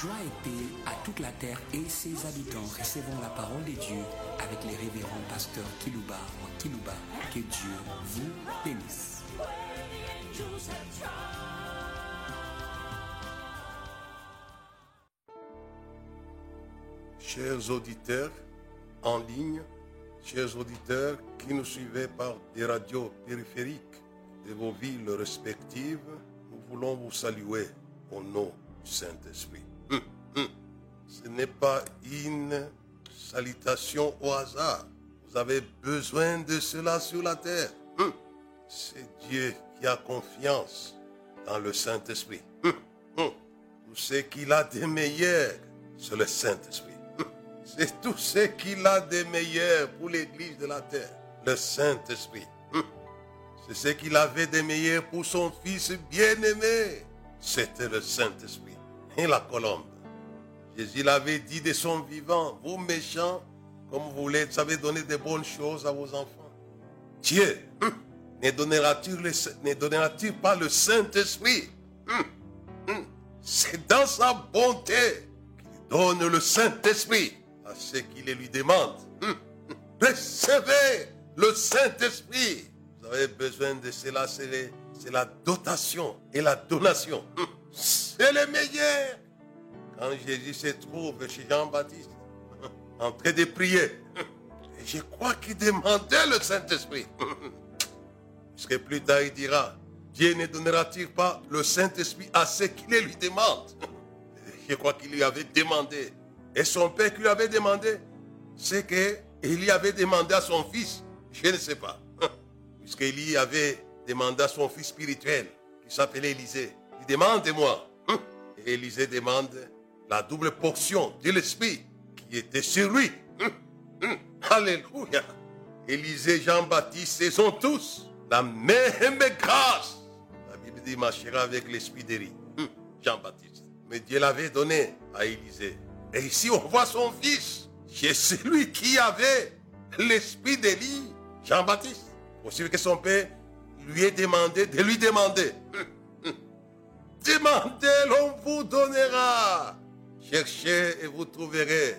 Joie et paix à toute la terre et ses habitants. Recevons la parole de Dieu avec les révérends pasteurs Kilouba ou Kilouba. Que Dieu vous bénisse. Chers auditeurs en ligne, chers auditeurs qui nous suivez par des radios périphériques de vos villes respectives, nous voulons vous saluer au nom du Saint-Esprit. Ce n'est pas une salutation au hasard. Vous avez besoin de cela sur la terre. C'est Dieu qui a confiance dans le Saint-Esprit. Tout ce qu'il a de meilleur, c'est le Saint-Esprit. C'est tout ce qu'il a de meilleur pour l'Église de la terre, le Saint-Esprit. C'est ce qu'il avait de meilleur pour son Fils bien-aimé. C'était le Saint-Esprit. Et la colombe. Jésus l'avait dit de son vivant, vous méchants, comme vous voulez, vous savez donner de bonnes choses à vos enfants. Dieu hum, ne donnera-t-il donnera-t-il pas le Saint-Esprit? Hum, hum. C'est dans sa bonté qu'il donne le Saint-Esprit à ceux qui le lui demandent. Recevez le Saint-Esprit. Vous avez besoin de cela, c'est la dotation et la donation. C'est le meilleur. Quand Jésus se trouve chez Jean-Baptiste, en train de prier, je crois qu'il demandait le Saint-Esprit. Hum, Puisque plus tard il dira, Dieu ne donnera-t-il pas le Saint-Esprit à ceux qui le lui demandent? Je crois qu'il lui avait demandé. Et son père qui lui avait demandé, c'est qu'il lui avait demandé à son fils, je ne sais pas, puisqu'il avait demandé à son fils spirituel, qui s'appelait Élisée, il demande moi. Et Élisée demande la double portion de l'Esprit qui était sur lui. Alléluia. Élisée, Jean-Baptiste, ils ont tous la même grâce. La Bible dit marchera avec l'esprit d'Élie. Jean-Baptiste. Mais Dieu l'avait donné à Élisée. Et ici, on voit son fils. C'est celui qui avait l'esprit d'Élie, Jean-Baptiste. Possible que son père lui ait demandé de lui demander. Demandez, l'on vous donnera. Cherchez et vous trouverez.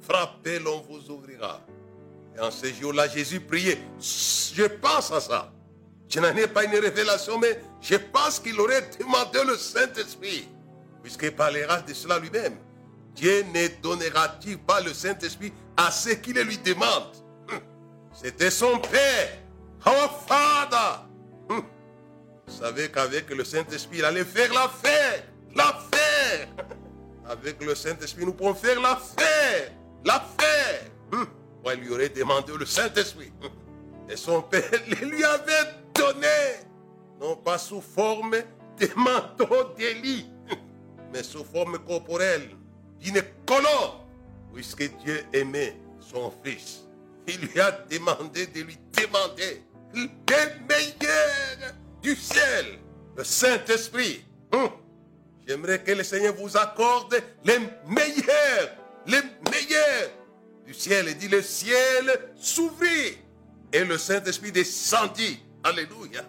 Frappez, l'on vous ouvrira. Et en ce jour-là, Jésus priait. Je pense à ça. Je n'en ai pas une révélation, mais je pense qu'il aurait demandé le Saint-Esprit, puisqu'il parlera de cela lui-même. Dieu ne donnera-t-il pas le Saint-Esprit à ceux qui le lui demandent? C'était son Père, our Father. Hum. Vous savez qu'avec le Saint-Esprit, il allait faire l'affaire. L'affaire. Avec le Saint-Esprit, nous pouvons faire l'affaire. L'affaire. Hum. Ouais, il lui aurait demandé le Saint-Esprit. Hum. Et son Père lui avait donné. Non pas sous forme de manteau d'Élie, mais sous forme corporelle d'une colonne. Puisque Dieu aimait son Fils, il lui a demandé de lui demander le meilleur du ciel, le Saint-Esprit. Hum. J'aimerais que le Seigneur vous accorde les meilleurs, les meilleurs du ciel. Il dit le ciel s'ouvrit et le Saint-Esprit descendit. Alléluia.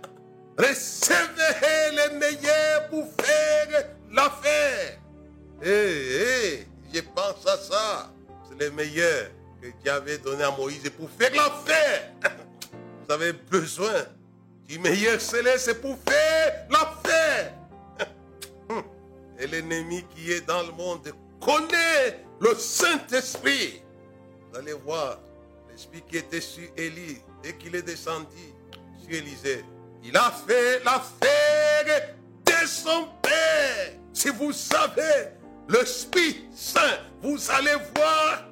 Recevez les meilleurs pour faire l'affaire. Eh, eh, je pense à ça. C'est le meilleur que Dieu avait donné à Moïse pour faire l'affaire. Vous avez besoin du meilleur céleste pour faire l'affaire. Et l'ennemi qui est dans le monde connaît le Saint-Esprit. Vous allez voir l'esprit qui était sur Élie et qu'il est descendu sur Élisée. Il a fait l'affaire de son Père. Si vous savez l'Esprit Saint, vous allez voir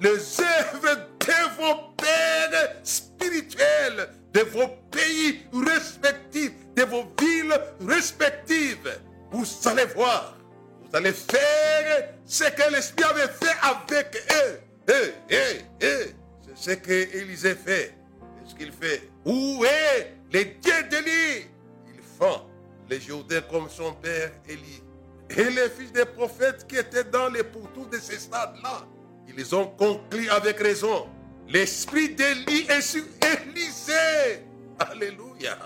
les œuvres de vos pères spirituels, de vos pays respectifs, de vos villes respectives. Vous allez voir, vous allez faire ce que l'Esprit avait fait avec eux. Eh, eh, eh. C'est ce que Élisée fait. Qu'est-ce qu'il fait Où est le Dieu d'Élie Ils font les Jourdains comme son père Élie. Et les fils des prophètes qui étaient dans les pourtours de ces stades-là, ils ont conclu avec raison. L'esprit d'Élie est sur Élisée. Alléluia.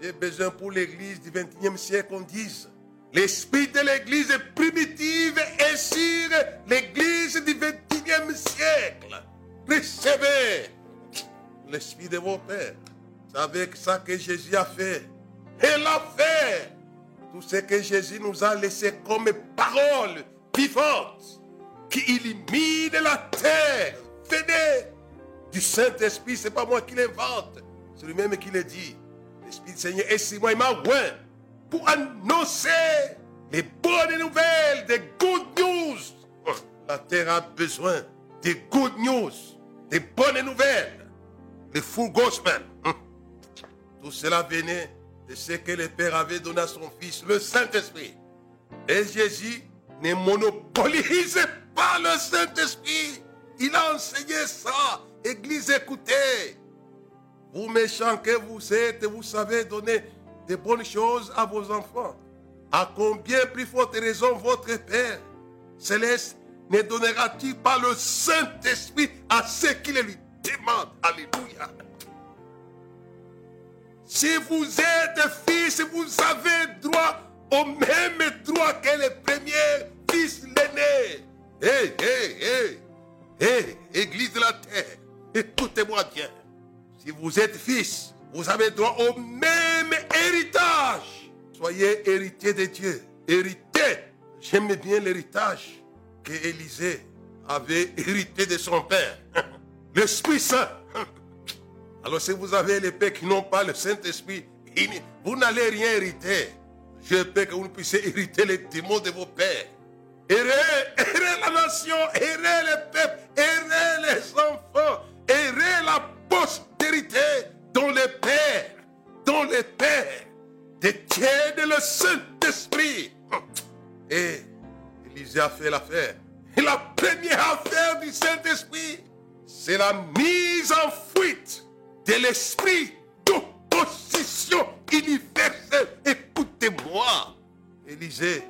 J'ai besoin pour l'église du 21e siècle qu'on dise L'esprit de l'église primitive est sur l'église du 21e siècle. Recevez l'esprit de vos pères. C'est avec ça que Jésus a fait. Il a fait tout ce que Jésus nous a laissé comme parole vivante qui illumine la terre. Venez du Saint-Esprit, ce n'est pas moi qui l'invente, c'est lui-même qui le dit. L'Esprit du Seigneur est sur moi, il m'a oint pour annoncer les bonnes nouvelles, des good news. La terre a besoin des good news, des bonnes nouvelles, le full gospel. Tout cela venait de ce que le Père avait donné à son Fils, le Saint-Esprit. Et Jésus ne monopolise pas le Saint-Esprit. Il a enseigné ça. Église, écoutez. Vous méchants que vous êtes, vous savez donner de bonnes choses à vos enfants. À combien plus forte raison votre Père céleste ne donnera-t-il pas le Saint-Esprit à ceux qui le lui demandent? Alléluia. Si vous êtes fils, vous avez droit au même droit que le premier fils l'aîné. Hé, hé, hé, hé, Église de la terre, écoutez-moi bien. Si vous êtes fils, vous avez droit au même héritage. Soyez héritier de Dieu. Hérité. J'aime bien l'héritage que Élisée avait hérité de son père. L'Esprit Saint. Alors si vous avez les pères qui n'ont pas le Saint-Esprit, vous n'allez rien hériter. Je prie que vous puissiez hériter les démons de vos pères. Errez la nation, errez les peuples, errez les enfants, errez la postérité dont les pères, dont les pères détiennent le Saint-Esprit. Et Élisée a fait l'affaire. Et la première affaire du Saint-Esprit, c'est la mise en fuite de l'esprit d'opposition universelle. Écoutez-moi. Élisée,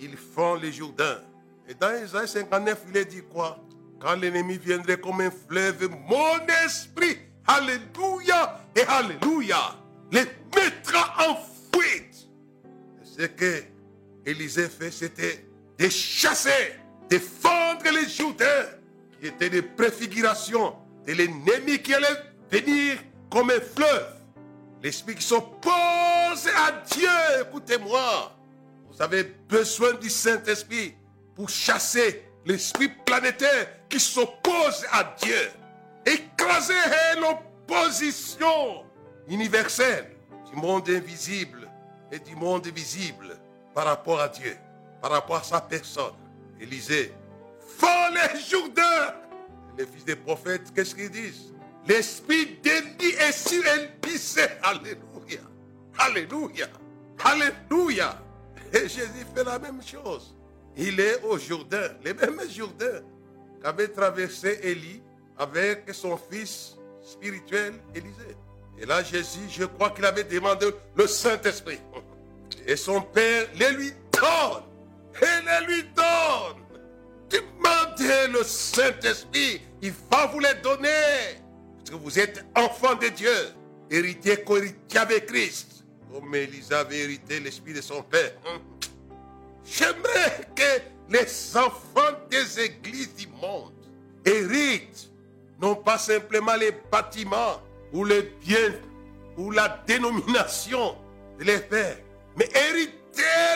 ils font les Jourdain. Et dans Isaïe 59, il est dit quoi? Quand l'ennemi viendrait comme un fleuve, mon esprit, Alléluia et Alléluia, les mettra en fuite. Ce que Élisée fait, c'était de chasser, de fendre les Jourdains, qui étaient des préfigurations de l'ennemi qui allait venir comme un fleuve. L'esprit qui s'oppose à Dieu, écoutez-moi. Vous avez besoin du Saint-Esprit pour chasser l'esprit planétaire qui s'oppose à Dieu. Écraser l'opposition universelle du monde invisible et du monde visible par rapport à Dieu, par rapport à sa personne. Élisée, font les Jourdains. Les fils des prophètes, qu'est-ce qu'ils disent? L'esprit d'Élie est sur Élisée. Alléluia. Alléluia. Alléluia. Et Jésus fait la même chose. Il est au Jourdain, les mêmes Jourdains qu'avait traversé Élie avec son fils spirituel Élisée. Et là, Jésus, je crois qu'il avait demandé le Saint-Esprit. Et son Père les lui donne. Et les lui donne. Demandez le Saint-Esprit. Il va vous les donner. Parce que vous êtes enfants de Dieu. Héritier, co-héritier avec Christ. Comme Élisée avait hérité l'esprit de son Père. J'aimerais que les enfants des églises du monde héritent non pas simplement les bâtiments ou les biens ou la dénomination de les pères, mais héritez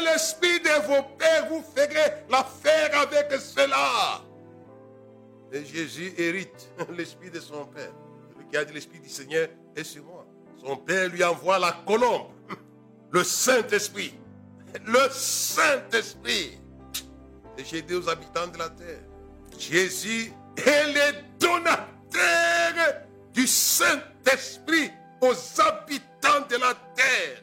l'esprit de vos pères, vous ferez l'affaire avec cela. Et Jésus hérite l'esprit de son père. Dit l'esprit du Seigneur est sur moi. Son père lui envoie la colombe, le Saint-Esprit. Le Saint-Esprit. Et j'ai dit aux habitants de la terre, Jésus est le donateur du Saint-Esprit aux habitants de la terre.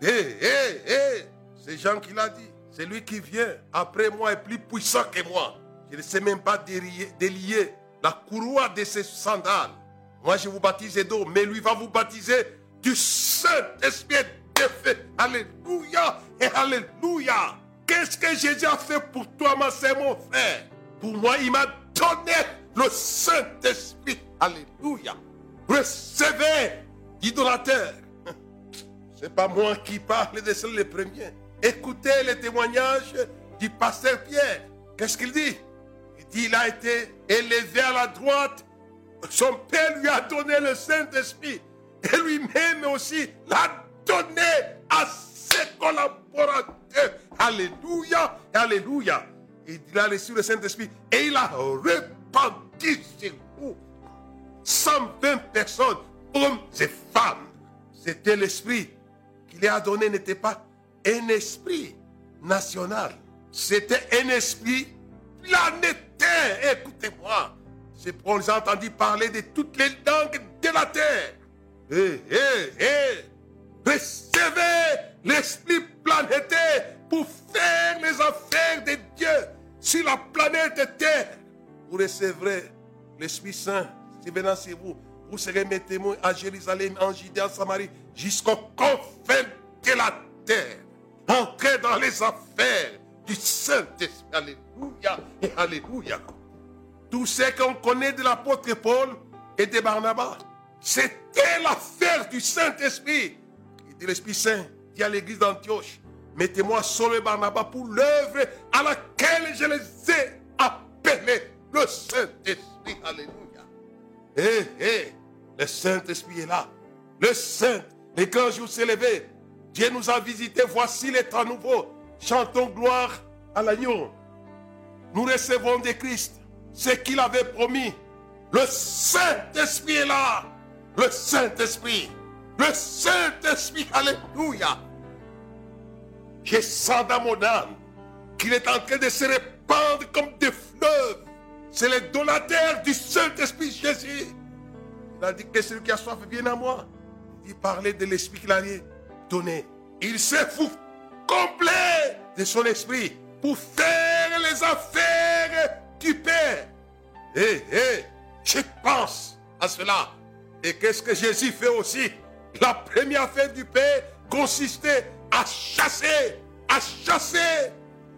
Hé, hé, hé, c'est Jean qui l'a dit. C'est lui qui vient après moi est plus puissant que moi. Je ne sais même pas délier, délier la courroie de ses sandales. Moi, je vous baptise d'eau, mais lui va vous baptiser du Saint-Esprit feu. Alléluia et Alléluia. Qu'est-ce que Jésus a fait pour toi, ma sœur, mon frère? Pour moi, il m'a donné le Saint-Esprit. Alléluia. Recevez, idolateur. C'est pas moi qui parle de cela le premier. Écoutez le témoignage du pasteur Pierre. Qu'est-ce qu'il dit? Il dit il a été élevé à la droite. Son père lui a donné le Saint-Esprit. Et lui-même aussi l'a donné à ses collaborateurs. Alléluia, Alléluia. Il a reçu le Saint-Esprit et il a répandu sur vous 120 personnes, hommes et femmes. C'était l'esprit qu'il a donné, n'était pas un esprit national. C'était un esprit planétaire. Écoutez-moi. C'est pour j'ai entendu parler de toutes les langues de la terre. Eh, eh, eh. Recevez l'esprit planétaire pour faire les affaires de Dieu sur la planète Terre. Vous recevrez l'Esprit Saint si venant sur vous. Vous serez mes témoins à Jérusalem, en Judée, en Samarie, jusqu'au confins de la terre. Entrez dans les affaires du Saint-Esprit. Alléluia et Alléluia. Tout ce qu'on connaît de l'apôtre Paul et de Barnabas, c'était l'affaire du Saint-Esprit. L'Esprit Saint, dit à l'église d'Antioche, mettez-moi sur le Barnabas pour l'œuvre à laquelle je les ai appelés. Le Saint-Esprit, Alléluia. Eh, eh, le Saint-Esprit est là. Le Saint, et quand jour s'est levé, Dieu nous a visités. Voici les temps nouveaux. Chantons gloire à l'agneau. Nous recevons de Christ ce qu'il avait promis. Le Saint-Esprit est là. Le Saint-Esprit. Le Saint-Esprit. Alléluia. Je sens dans mon âme qu'il est en train de se répandre comme des fleuves. C'est le donateur du Saint-Esprit Jésus. Il a dit que celui qui a soif vient à moi. Il parlait de l'esprit qu'il allait donner. Il s'est fou complet de son esprit pour faire les affaires du Père. Et, et, je pense à cela. Et qu'est-ce que Jésus fait aussi? La première affaire du Père consistait à chasser, à chasser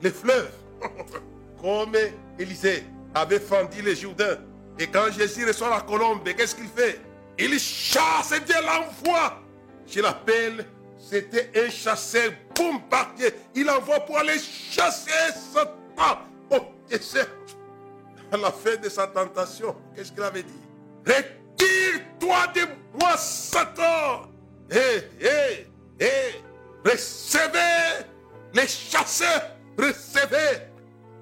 les fleuves. Comme Élisée avait fendu les Jourdains. Et quand Jésus reçoit la colombe, qu'est-ce qu'il fait? Il chasse et Dieu l'envoie. Je l'appelle, c'était un chasseur bombardier. Il envoie pour aller chasser Satan au désert. À la fin de sa tentation, qu'est-ce qu'il avait dit? Retire-toi de moi, Satan. Hé, hé, hé, recevez les chasseurs, recevez.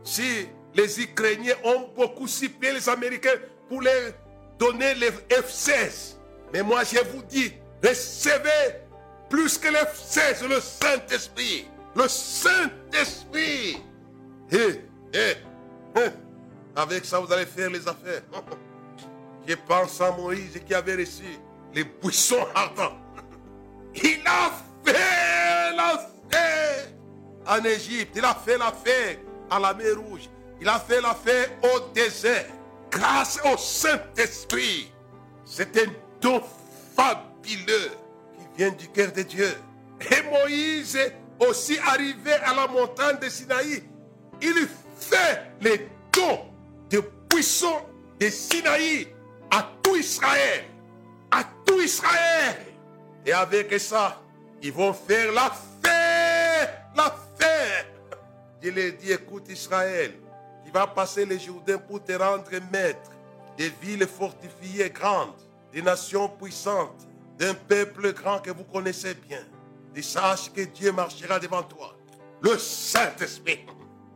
Si les Ukrainiens ont beaucoup ciblé les Américains pour leur donner les F-16. Mais moi, je vous dis, recevez plus que les F-16 le Saint-Esprit. Le Saint-Esprit. Et, et, avec ça, vous allez faire les affaires. Je pense à Moïse qui avait reçu les buissons ardents. Il a fait l'affaire en Égypte. Il a fait l'affaire à la mer Rouge. Il a fait l'affaire au désert grâce au Saint-Esprit. C'est un don fabuleux qui vient du cœur de Dieu. Et Moïse aussi arrivé à la montagne de Sinaï. Il fait les dons de puissants de Sinaï à tout Israël. À tout Israël. Et avec ça, ils vont faire la fête. La fête. Il leur dit, écoute Israël, va passer les Jourdains pour te rendre maître des villes fortifiées grandes, des nations puissantes, d'un peuple grand que vous connaissez bien. Et sache que Dieu marchera devant toi. Le Saint-Esprit,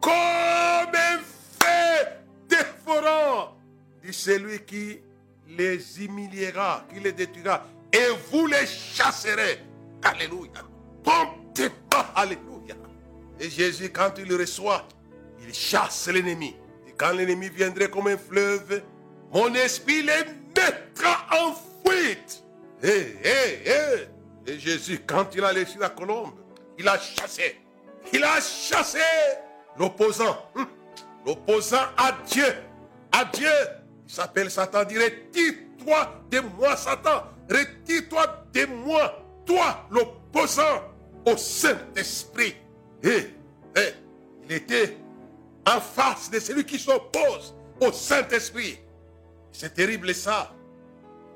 comme un feu dévorant, dit celui qui les humiliera, qui les détruira, et vous les chasserez. Alléluia. Pas, Alléluia. Et Jésus, quand il le reçoit, il chasse l'ennemi. Et quand l'ennemi viendrait comme un fleuve, mon esprit les mettra en fuite. Et, eh, et, eh, eh. et Jésus, quand il a laissé la colombe, il a chassé. Il a chassé l'opposant. Hum. L'opposant à Dieu. À Dieu. Il s'appelle Satan. Dit, retire-toi de moi, Satan. Retire-toi de moi. Toi, l'opposant au Saint-Esprit. Et, et, il était en face de celui qui s'oppose au Saint-Esprit. C'est terrible ça.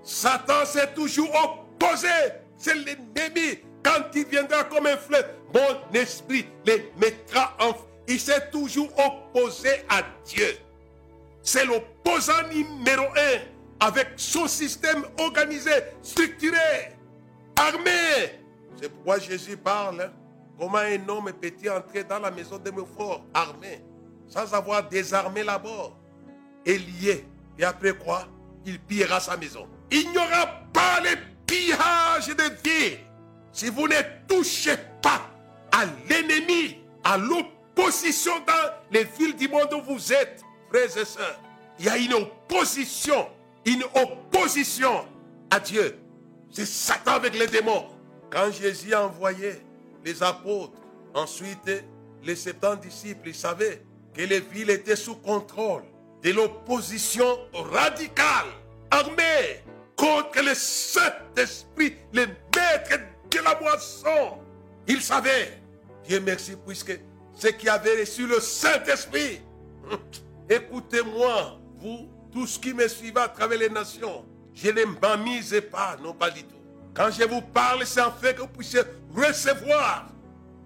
Satan s'est toujours opposé. C'est l'ennemi quand il viendra comme un fleuve, mon esprit les mettra en... Il s'est toujours opposé à Dieu. C'est l'opposant numéro un avec son système organisé, structuré, armé. C'est pourquoi Jésus parle. Hein. Comment un homme peut-il entrer dans la maison de fort, armé, sans avoir désarmé là-bas et lié. Et après quoi Il pillera sa maison. Il n'y aura pas le pillage de vie si vous ne touchez pas à l'ennemi, à l'opposition dans les villes du monde où vous êtes, frères et sœurs. Il y a une opposition, une opposition à Dieu. C'est Satan avec les démons. Quand Jésus a envoyé les apôtres, ensuite les 70 disciples, ils savaient que les villes étaient sous contrôle de l'opposition radicale, armée contre le Saint-Esprit, le maître de la moisson. Ils savaient, Dieu merci, puisque ceux qui avaient reçu le Saint-Esprit, écoutez-moi, vous, tous qui me suivez à travers les nations, je ne m'amise pas, non pas du tout. Quand je vous parle, c'est en fait que vous puissiez recevoir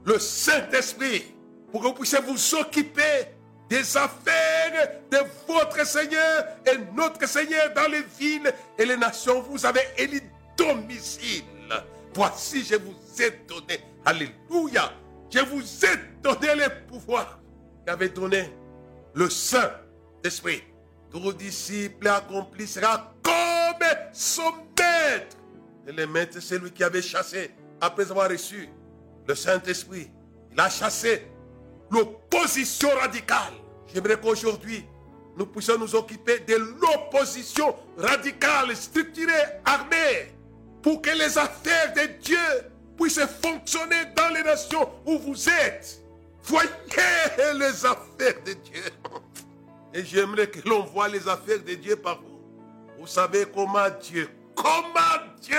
le Saint-Esprit pour que vous puissiez vous occuper des affaires de votre Seigneur et notre Seigneur dans les villes et les nations. Vous avez élu domicile. Voici, je vous ai donné, Alléluia, je vous ai donné le pouvoir qu'avait donné le Saint-Esprit. Tout disciple accompli comme son maître. Le maître, c'est lui qui avait chassé, après avoir reçu le Saint-Esprit. Il a chassé l'opposition radicale. J'aimerais qu'aujourd'hui, nous puissions nous occuper de l'opposition radicale, structurée, armée, pour que les affaires de Dieu puissent fonctionner dans les nations où vous êtes. Voyez les affaires de Dieu. Et j'aimerais que l'on voit les affaires de Dieu par vous. Vous savez comment Dieu, comment Dieu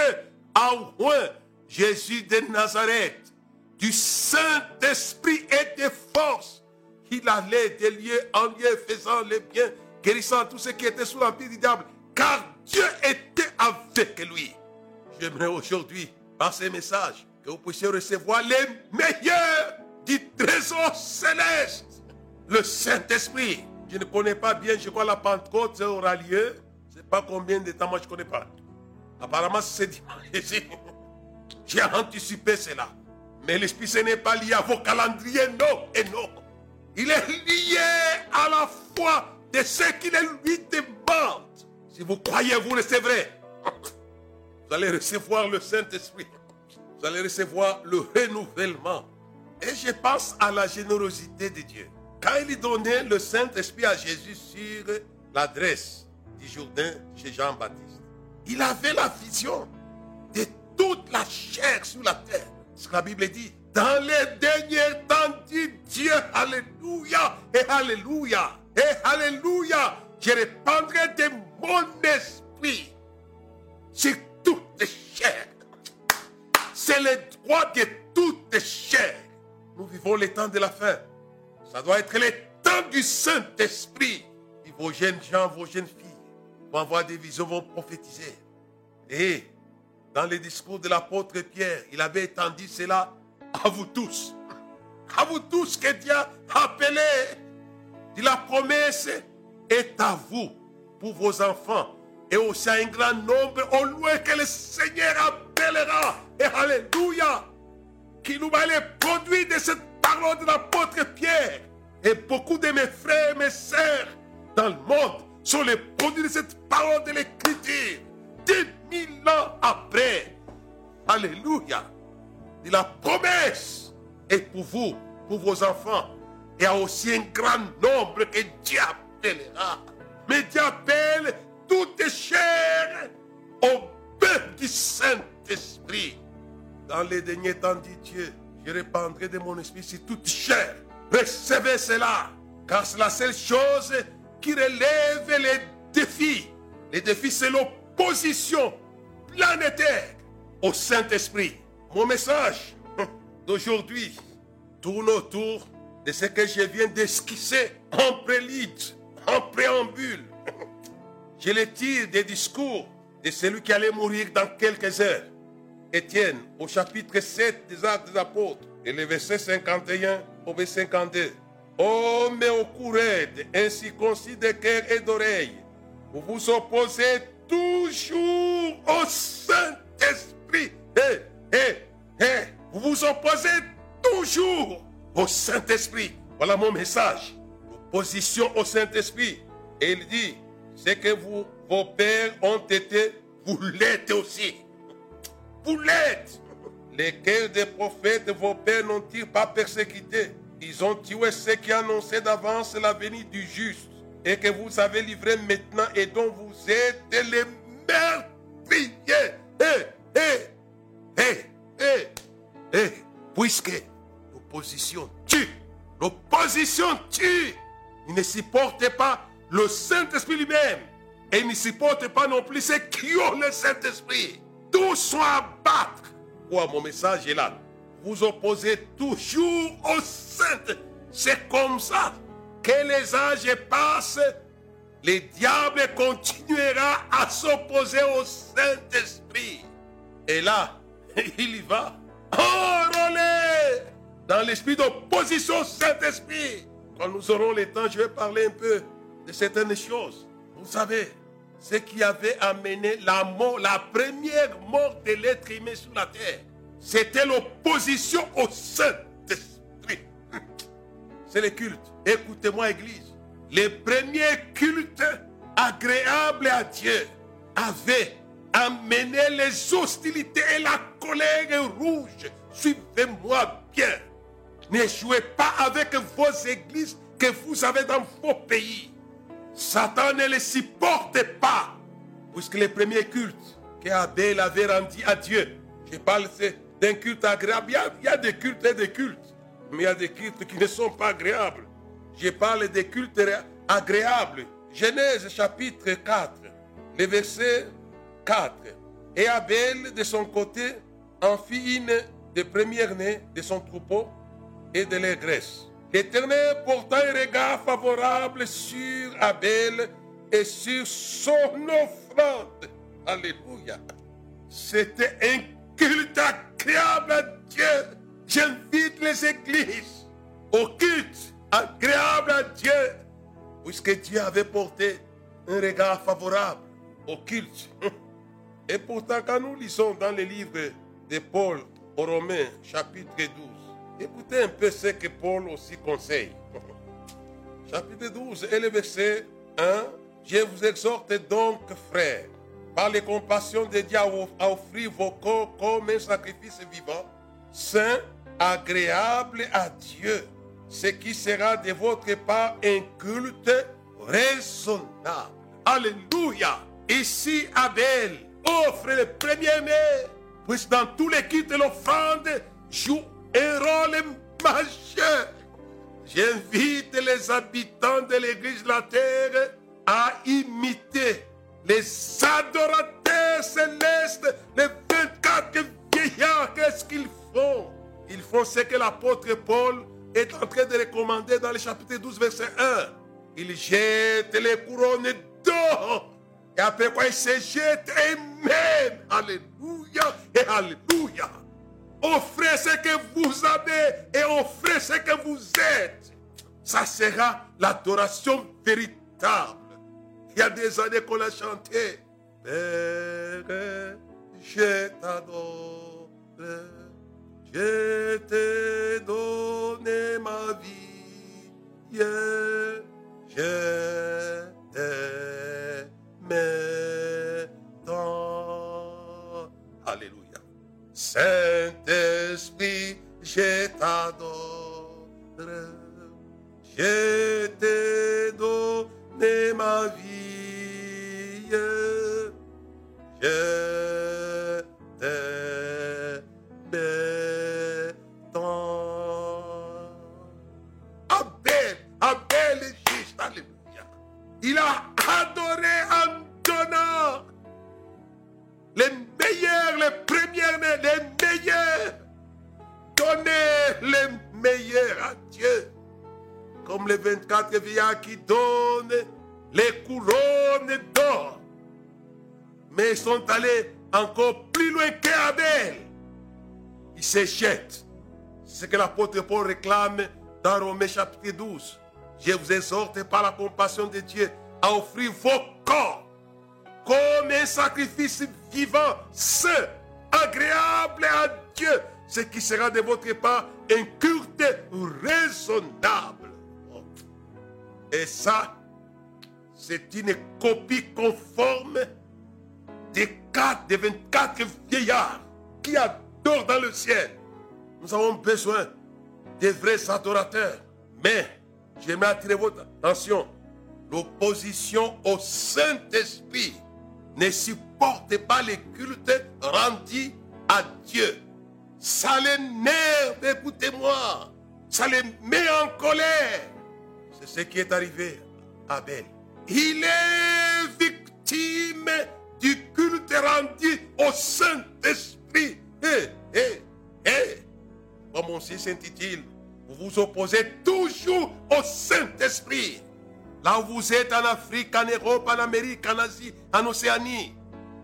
a oint Jésus de Nazareth du Saint-Esprit et de force. Il allait de lieu en lieu faisant le bien, guérissant tous ceux qui étaient sous l'empire du diable, car Dieu était avec lui. J'aimerais aujourd'hui, par ces messages, que vous puissiez recevoir les meilleurs trésor céleste, le Saint-Esprit. Je ne connais pas bien, je crois la Pentecôte aura lieu. Je sais pas combien de temps, moi je ne connais pas. Apparemment, c'est dimanche. J'ai anticipé cela. Mais l'Esprit, ce n'est pas lié à vos calendriers, non et non. Il est lié à la foi de ceux qui lui demandent. Si vous croyez, vous recevrez. Vous allez recevoir le Saint-Esprit. Vous allez recevoir le renouvellement. Et je pense à la générosité de Dieu. Quand il donnait le Saint-Esprit à Jésus sur l'adresse du Jourdain chez Jean-Baptiste, il avait la vision de toute la chair sur la terre. Ce que la Bible dit. Dans les derniers temps, dit Dieu, Alléluia et Alléluia et Alléluia, je répandrai de mon esprit sur toutes chairs. C'est le droit de toutes chairs. Nous vivons les temps de la fin. Ça doit être le temps du Saint-Esprit. Vos jeunes gens, vos jeunes filles vont avoir des visions, vont prophétiser. Et dans les discours de l'apôtre Pierre, il avait étendu cela à vous tous. À vous tous que Dieu a appelé. la promesse est à vous, pour vos enfants, et aussi à un grand nombre au loin que le Seigneur appellera. Et Alléluia, qui nous va les produire de cette parole de l'apôtre Pierre. Et beaucoup de mes frères et mes sœurs dans le monde sont les produits de cette parole de l'Écriture. Dix mille ans après. Alléluia. La promesse est pour vous, pour vos enfants. Il y a aussi un grand nombre que Dieu appellera. Mais Dieu appelle toutes chairs au peuple du Saint-Esprit. Dans les derniers temps, dit Dieu, je répandrai de mon esprit sur toute chair. Recevez cela, car c'est la seule chose qui relève les défis. Les défis, c'est l'opposition planétaire au Saint-Esprit. Mon message d'aujourd'hui tourne autour de ce que je viens d'esquisser en prélude, en préambule. Je le tire des discours de celui qui allait mourir dans quelques heures. Étienne au chapitre 7 des Actes des Apôtres et le verset 51 au verset 52. Oh, mais au courage, ainsi concis de cœur et d'oreille, vous vous opposez toujours au Saint-Esprit. Eh, eh, eh, vous vous opposez toujours au Saint-Esprit. Voilà mon message. L'opposition au Saint-Esprit. Et il dit, c'est que vous, vos pères ont été, vous l'êtes aussi. Vous l'êtes. Lesquels des prophètes, vos pères n'ont-ils pas persécuté? Ils ont tué ceux qui annonçaient d'avance la venue du juste et que vous avez livré maintenant et dont vous êtes les meurtriers. Eh, eh, eh, eh, puisque l'opposition tue, l'opposition tue, il ne supporte pas le Saint-Esprit lui-même et il ne supporte pas non plus ceux qui ont le Saint-Esprit. Tous sont à battre. Quoi, mon message est là. Vous opposez toujours au Saint. C'est comme ça que les âges passent, le diable continuera à s'opposer au Saint-Esprit. Et là, il y va. Enrôlé dans l'esprit d'opposition au Saint-Esprit. Quand nous aurons le temps, je vais parler un peu de certaines choses. Vous savez, ce qui avait amené la première mort de l'être humain sur la terre, c'était l'opposition au Saint-Esprit. C'est le culte. Écoutez-moi, Église. Les premiers cultes agréables à Dieu avaient amené les hostilités et la colère rouge. Suivez-moi bien. Ne jouez pas avec vos églises que vous avez dans vos pays. Satan ne les supporte pas. Puisque les premiers cultes qu'Abel avait rendus à Dieu, je parle d'un culte agréable. Il y, a, des cultes et des cultes. Mais il y a des cultes qui ne sont pas agréables. Je parle des cultes agréables. Genèse chapitre 4, le verset 4. Et Abel, de son côté, en fit une des premières-nées de son troupeau et de leur. L'Éternel porta un regard favorable sur Abel et sur son offrande. Alléluia. C'était un culte agréable à Dieu. J'invite les églises au culte agréable à Dieu, puisque Dieu avait porté un regard favorable au culte. Et pourtant, quand nous lisons dans le livre de Paul aux Romains, chapitre 12, écoutez un peu ce que Paul aussi conseille. Chapitre 12 et le verset 1, je vous exhorte donc, frères, par les compassions de Dieu, à offrir vos corps comme un sacrifice vivant, saint, agréable à Dieu ce qui sera de votre part un culte raisonnable. Alléluia. Ici, Abel offre le premier-né, puisque dans tous les cultes, l'offrande joue un rôle majeur. J'invite les habitants de l'église de la terre à imiter les adorateurs célestes, les 24 vieillards. Qu'est-ce qu'ils font? Ils font ce que l'apôtre Paul est en train de recommander dans le chapitre 12, verset 1. Il jette les couronnes d'or. Et après quoi, il se jette Amen. Alléluia et Alléluia. Offrez ce que vous avez et offrez ce que vous êtes. Ça sera l'adoration véritable. Il y a des années qu'on a chanté. Je t'adore. Je t'ai donné ma vie, je t'aimais Saint-Esprit, je t'adore. Je t'ai donné ma vie, je Comme les 24 vieillards qui donnent les couronnes d'or. Mais ils sont allés encore plus loin qu'Abel. il se jette. C'est ce que l'apôtre Paul réclame dans Romains chapitre 12. Je vous exhorte par la compassion de Dieu à offrir vos corps comme un sacrifice vivant, saint, agréable à Dieu, ce qui sera de votre part un culte raisonnable. Et ça, c'est une copie conforme des quatre, des 24 vieillards qui adorent dans le ciel. Nous avons besoin des vrais adorateurs. Mais j'aimerais attirer votre attention. L'opposition au Saint-Esprit ne supporte pas les cultes rendus à Dieu. Ça l'énerve, écoutez-moi. Ça les met en colère. Ce qui est arrivé à Abel. Il est victime du culte rendu au Saint-Esprit. Hé, hé, hé. Comme aussi s'intitule, vous vous opposez toujours au Saint-Esprit. Là où vous êtes en Afrique, en Europe, en Amérique, en Asie, en Océanie,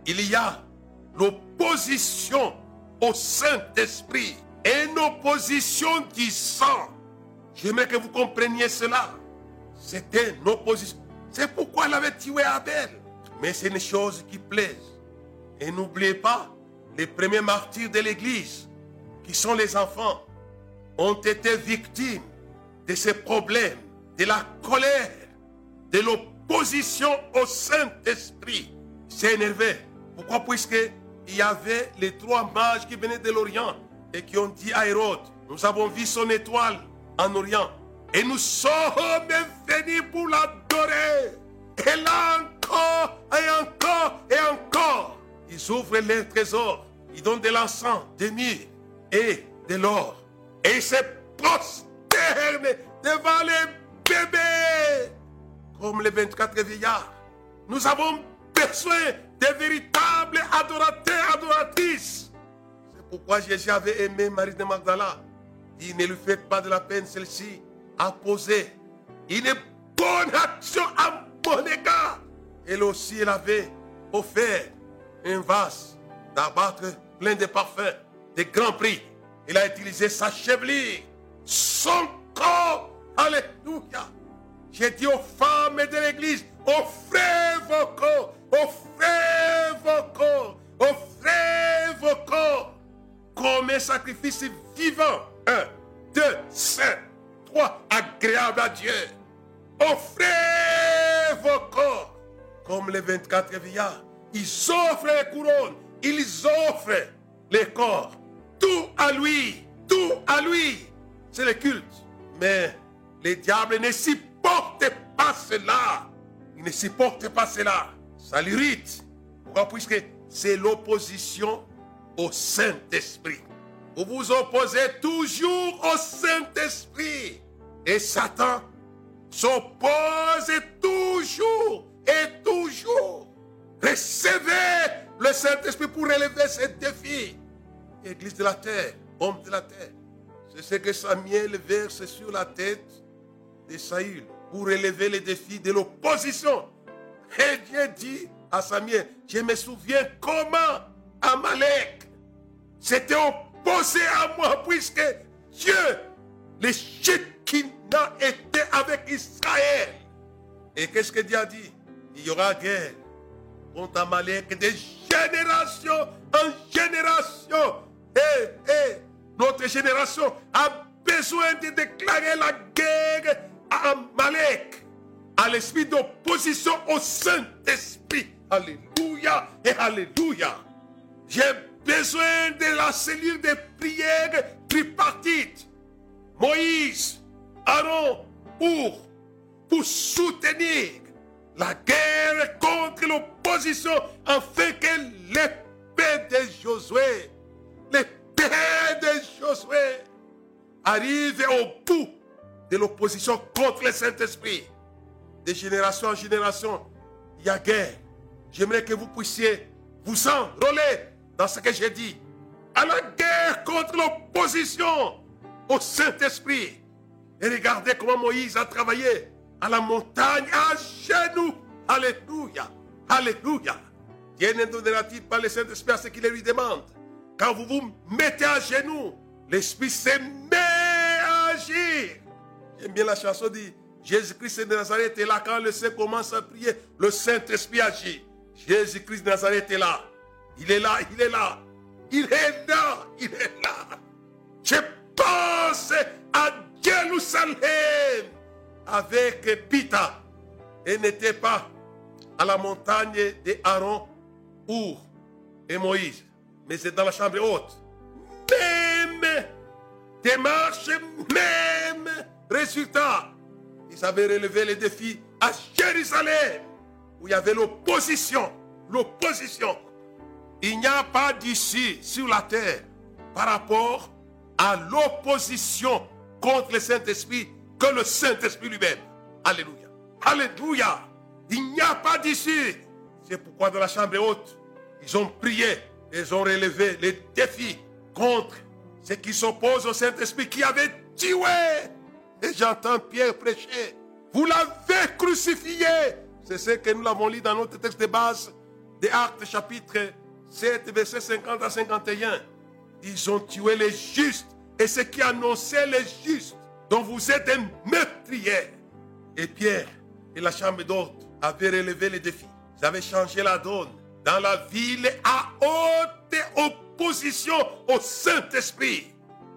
il y a l'opposition au Saint-Esprit. Une opposition du sang. J'aimerais que vous compreniez cela. C'était une opposition. C'est pourquoi elle avait tué Abel. Mais c'est une chose qui plaise. Et n'oubliez pas, les premiers martyrs de l'Église, qui sont les enfants, ont été victimes de ces problèmes, de la colère, de l'opposition au Saint-Esprit. C'est énervé. Pourquoi? Puisque il y avait les trois mages qui venaient de l'Orient et qui ont dit à Hérode, nous avons vu son étoile en Orient et nous sommes venus pour l'adorer. Et là encore, et encore, et encore. Ils ouvrent les trésors, ils donnent de l'encens, des myrrhes et de l'or. Et ils se prosternent devant les bébés comme les 24 vieillards. Nous avons besoin de véritables adorateurs, adoratrices. C'est pourquoi Jésus avait aimé Marie de Magdala. Il ne lui faites pas de la peine, celle-ci a posé une bonne action à mon égard. Elle aussi, elle avait offert un vase d'abattre plein de parfums, de grands prix. Il a utilisé sa chevelure, son corps. Alléluia. J'ai dit aux femmes de l'église, offrez vos corps, offrez vos corps, offrez vos corps comme un sacrifice vivant. Un, deux, cinq, trois, agréable à Dieu. Offrez vos corps comme les 24 vieillards. Ils offrent les couronnes, ils offrent les corps. Tout à lui, tout à lui. C'est le culte. Mais les diables ne s'y supporte pas cela. Il ne supporte pas cela. Ça l'irrite. Pourquoi? Puisque c'est l'opposition au Saint-Esprit. Vous vous opposez toujours au Saint-Esprit. Et Satan s'oppose toujours et toujours. Recevez le Saint-Esprit pour relever ce défi. Église de la terre, homme de la terre. C'est ce que Samuel verse sur la tête de Saül pour relever les défis de l'opposition. Et Dieu dit à Samuel, je me souviens comment Amalek s'était opposé à moi puisque Dieu, le Shekinah était avec Israël. Et qu'est-ce que Dieu a dit? Il y aura guerre contre Amalek de génération en génération. Et, et notre génération a besoin de déclarer la guerre à Amalek, à l'esprit d'opposition au Saint-Esprit. Alléluia et Alléluia. J'ai besoin de la cellule de prière tripartite. Moïse, Aaron, pour, pour soutenir la guerre contre l'opposition afin que l'épée de Josué, l'épée de Josué arrive au bout de l'opposition contre le Saint-Esprit. De génération en génération, il y a guerre. J'aimerais que vous puissiez vous enrôler dans ce que j'ai dit. À la guerre contre l'opposition au Saint-Esprit. Et regardez comment Moïse a travaillé à la montagne à genoux. Alléluia. Alléluia. Dieu ne donnera-t-il pas le Saint-Esprit à ce qu'il lui demande? Quand vous vous mettez à genoux, l'Esprit se met à agir. J'aime bien la chanson dit Jésus-Christ de Nazareth est là quand le Saint commence à prier, le Saint-Esprit agit. Jésus-Christ de Nazareth est là. Il est là, il est là. Il est là, il est là. Je à Jérusalem avec Pita et n'était pas à la montagne de Aaron, Our et Moïse, mais c'est dans la chambre haute. Même démarche, même résultat. Ils avaient relevé les défis à Jérusalem, où il y avait l'opposition. L'opposition. Il n'y a pas d'ici sur la terre par rapport à l'opposition contre le Saint-Esprit que le Saint-Esprit lui-même. Alléluia. Alléluia. Il n'y a pas d'issue. C'est pourquoi dans la chambre haute, ils ont prié, ils ont relevé les défis contre ceux qui s'opposent au Saint-Esprit qui avait tué. Et j'entends Pierre prêcher. Vous l'avez crucifié. C'est ce que nous l'avons lu dans notre texte de base des Actes chapitre 7, verset 50 à 51. Ils ont tué les justes et ceux qui annonçaient les justes, dont vous êtes un meurtrier. Et Pierre et la chambre d'hôte avaient relevé les défis. Ils avaient changé la donne dans la ville à haute opposition au Saint-Esprit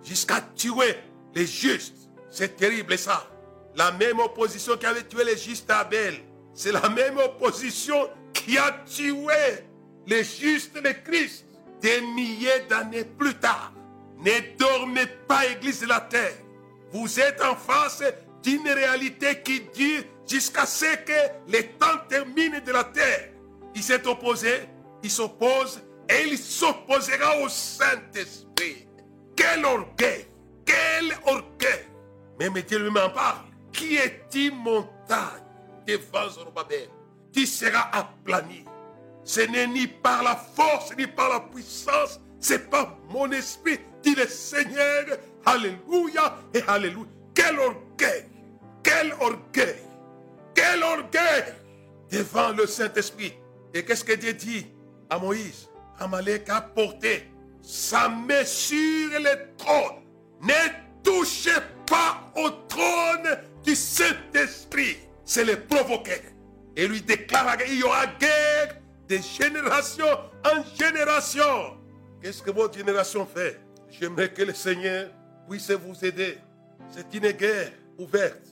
jusqu'à tuer les justes. C'est terrible ça. La même opposition qui avait tué les justes à Abel, c'est la même opposition qui a tué les justes de Christ des milliers d'années plus tard. Ne dormez pas, Église de la terre. Vous êtes en face d'une réalité qui dit jusqu'à ce que les temps terminent de la terre. Il s'est opposé, il s'oppose et il s'opposera au Saint-Esprit. Quel orgueil, quel orgueil. Même Dieu lui-même parle. Qui est-il montagne devant Zorobabel qui sera aplani? Ce n'est ni par la force ni par la puissance, c'est par mon esprit, dit le Seigneur. Alléluia et Alléluia. Quel orgueil, quel orgueil, quel orgueil devant le Saint-Esprit. Et qu'est-ce que Dieu dit à Moïse? Amalek a porté sa main sur le trône. Ne touchez pas au trône du Saint-Esprit. C'est le provoquer. Et lui déclare qu'il y aura guerre de génération en génération. Qu'est-ce que votre génération fait? J'aimerais que le Seigneur puisse vous aider. C'est une guerre ouverte.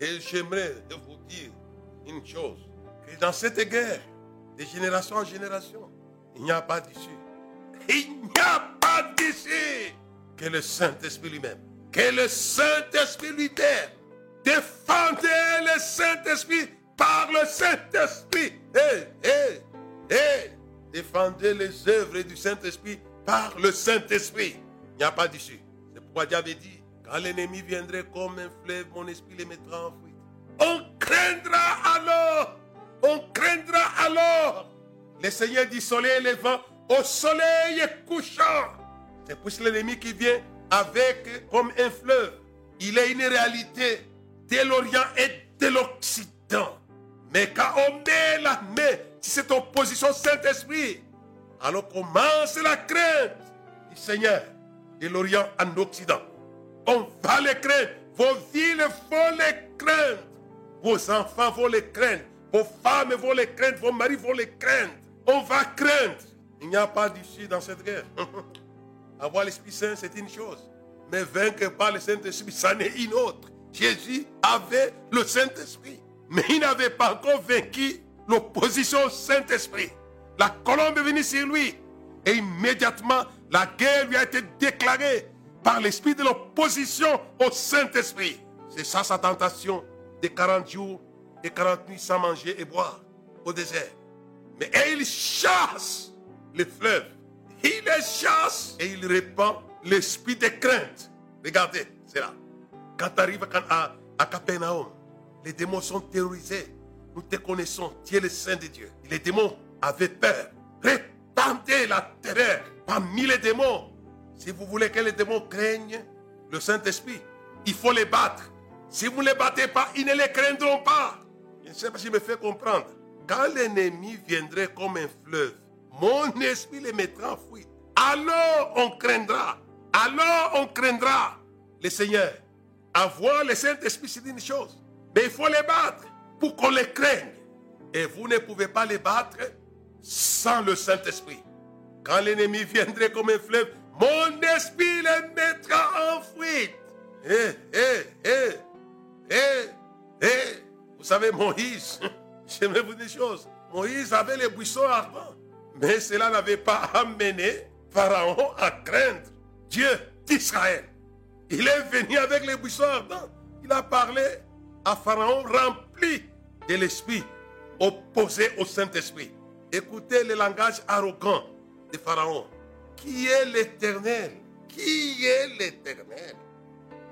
Et j'aimerais vous dire une chose. Que dans cette guerre, de génération en génération, il n'y a pas d'issue. Il n'y a pas d'issue que le Saint-Esprit lui-même. Que le Saint-Esprit lui-même. Défendez le Saint-Esprit par le Saint-Esprit. Hé, hé, hé. Défendez les œuvres du Saint-Esprit par le Saint-Esprit. Il n'y a pas d'issue. C'est pourquoi Dieu avait dit, quand l'ennemi viendrait comme un fleuve, mon esprit les mettra en fuite. On craindra alors, on craindra alors. Le Seigneur dit soleil levant au soleil couchant. C'est pour l'ennemi qui vient avec comme un fleuve. Il est une réalité de l'Orient et de l'Occident. Mais quand on met la main sur cette opposition Saint-Esprit, alors commence la crainte du Seigneur de l'Orient en Occident. On va les craindre. Vos villes vont les craindre. Vos enfants vont les craindre. Vos femmes vont les craindre. Vos maris vont les craindre. On va craindre. Il n'y a pas d'issue dans cette guerre. Avoir l'Esprit Saint, c'est une chose. Mais vaincre par le Saint-Esprit, ça n'est une autre. Jésus avait le Saint-Esprit. Mais il n'avait pas encore vaincu l'opposition au Saint-Esprit. La colombe est venue sur lui. Et immédiatement, la guerre lui a été déclarée par l'esprit de l'opposition au Saint-Esprit. C'est ça sa tentation de 40 jours et 40 nuits sans manger et boire au désert. Mais il chasse les fleuves. Il les chasse et il répand l'esprit de crainte. Regardez, c'est là. Quand tu arrives à, à les démons sont terrorisés. Nous te connaissons, tu es le Saint de Dieu. Les démons avaient peur. Répandez la terreur parmi les démons. Si vous voulez que les démons craignent le Saint-Esprit, il faut les battre. Si vous ne les battez pas, ils ne les craindront pas. Je ne sais pas si je me fais comprendre. Quand l'ennemi viendrait comme un fleuve, mon esprit les mettra en fuite. alors on craindra. Alors on craindra le Seigneur. Avoir le Saint-Esprit, c'est une chose. Mais il faut les battre pour qu'on les craigne. Et vous ne pouvez pas les battre sans le Saint-Esprit. Quand l'ennemi viendrait comme un fleuve, mon esprit les mettra en fuite. Eh, eh, eh, eh, eh. Vous savez, Moïse, je vais vous dire une chose. Moïse avait les buissons ardents. Mais cela n'avait pas amené Pharaon à craindre Dieu d'Israël. Il est venu avec les buissons ardents. Il a parlé à Pharaon rempli de l'esprit, opposé au Saint-Esprit. Écoutez le langage arrogant de Pharaon. Qui est l'éternel? Qui est l'éternel?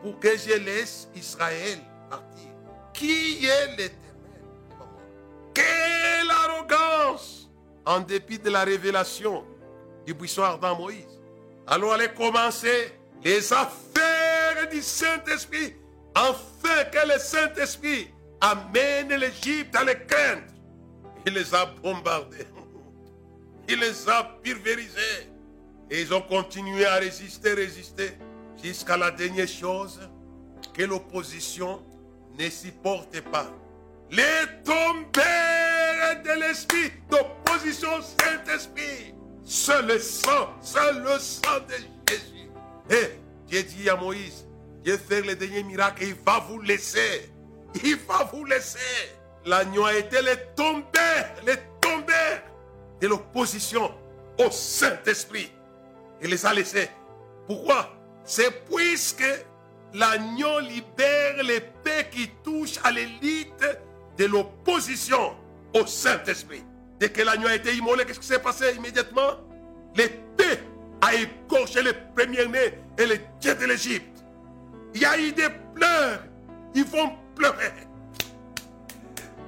Pour que je laisse Israël partir. Qui est l'éternel? Quelle arrogance En dépit de la révélation du buisson ardent Moïse. Alors allez commencer les affaires du Saint-Esprit. Enfin que le Saint-Esprit amène l'Égypte à les craindre. Il les a bombardés. Il les a pulvérisés. Et ils ont continué à résister, résister, jusqu'à la dernière chose que l'opposition ne supporte pas. Les tombeurs de l'esprit d'opposition Saint-Esprit. C'est le sang, c'est le sang de Jésus. Et Dieu dit à Moïse, Dieu fait le dernier miracle, il va vous laisser. Il va vous laisser. L'agneau a été les tombeurs, les tombeurs de l'opposition au Saint-Esprit. Il les a laissés. Pourquoi? C'est puisque l'agneau libère l'épée qui touche à l'élite de l'opposition au Saint-Esprit. Dès que l'agneau a été immolé, qu'est-ce qui s'est passé immédiatement? L'épée a égorgé les premiers-nés et les dieux de l'Égypte. Il y a eu des pleurs. Ils vont pleurer.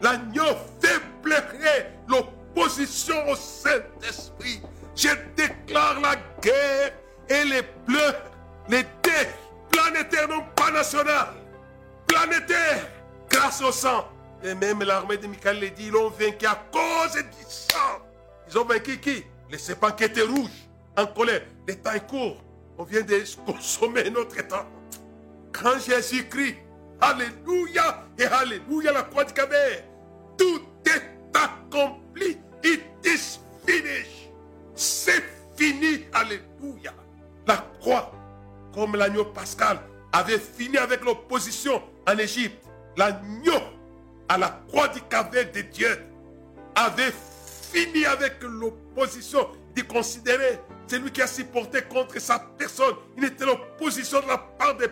L'agneau fait pleurer l'opposition au Saint-Esprit. Je déclare la guerre et les pleurs, les dés planétaires, non pas national, planétaires, grâce au sang. Et même l'armée de Michael l'a dit, ils ont vaincu à cause du sang. Ils ont vaincu qui? Les serpents qui étaient rouges, en colère. Le temps est court. On vient de consommer notre temps. Quand Jésus crie, Alléluia et Alléluia, la croix du Cabert, tout est accompli. It is finished. C'est fini. Alléluia. La croix, comme l'agneau pascal, avait fini avec l'opposition en Égypte. L'agneau à la croix du Cabert de Dieu avait fini avec l'opposition. Il considérer celui qui a supporté contre sa personne. Il était l'opposition de la part des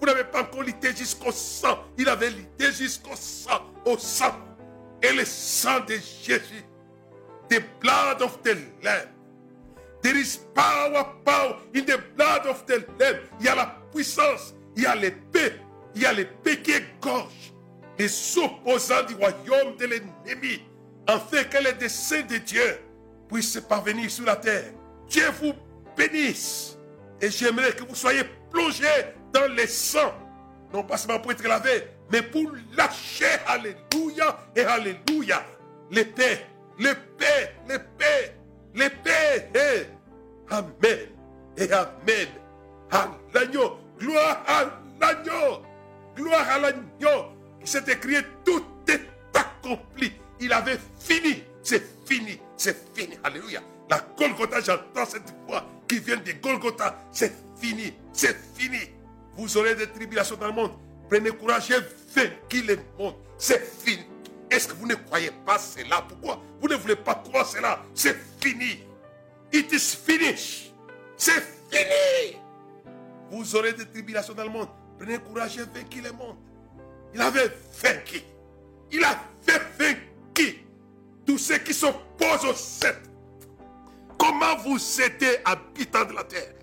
Vous n'avez pas encore lutté jusqu'au sang. Il avait lutté jusqu'au sang, au sang. Et le sang de Jésus. The blood of the Lamb. There is power, power in the blood of the Lamb. Il y a la puissance, il y a l'épée, il y a l'épée qui égorge les opposants du royaume de l'ennemi, afin que les desseins de Dieu puissent parvenir sur la terre. Dieu vous bénisse. Et j'aimerais que vous soyez plongés dans le sang. Non pas seulement pour être lavé, mais pour lâcher, alléluia et alléluia, l'épée, l'épée, l'épée, l'épée. Et amen et amen. À l'agneau, gloire à l'agneau, gloire à l'agneau qui s'est écrit, tout est accompli. Il avait fini, c'est fini, c'est fini. Alléluia. La Golgotha, j'entends cette voix qui vient de Golgotha. C'est fini, c'est fini. Vous aurez des tribulations dans le monde. Prenez courage et vainquez le monde. C'est fini. Est-ce que vous ne croyez pas cela? Pourquoi? Vous ne voulez pas croire cela C'est fini. It is finished. C'est fini. Vous aurez des tribulations dans le monde. Prenez courage et vainquez le monde. Il avait vaincu. Il avait vaincu tous ceux qui s'opposent au Saint. Comment vous êtes habitants de la terre?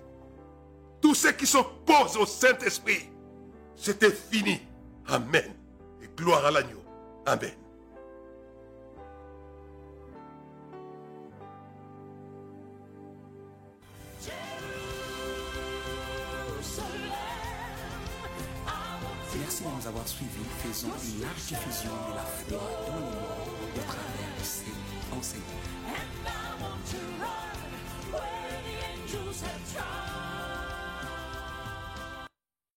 Tous ceux qui s'opposent au Saint-Esprit, c'était fini. Amen. Et gloire à l'agneau. Amen. Merci de nous avoir suivis. Faisons une large diffusion de la foi dans le monde au travers de ces.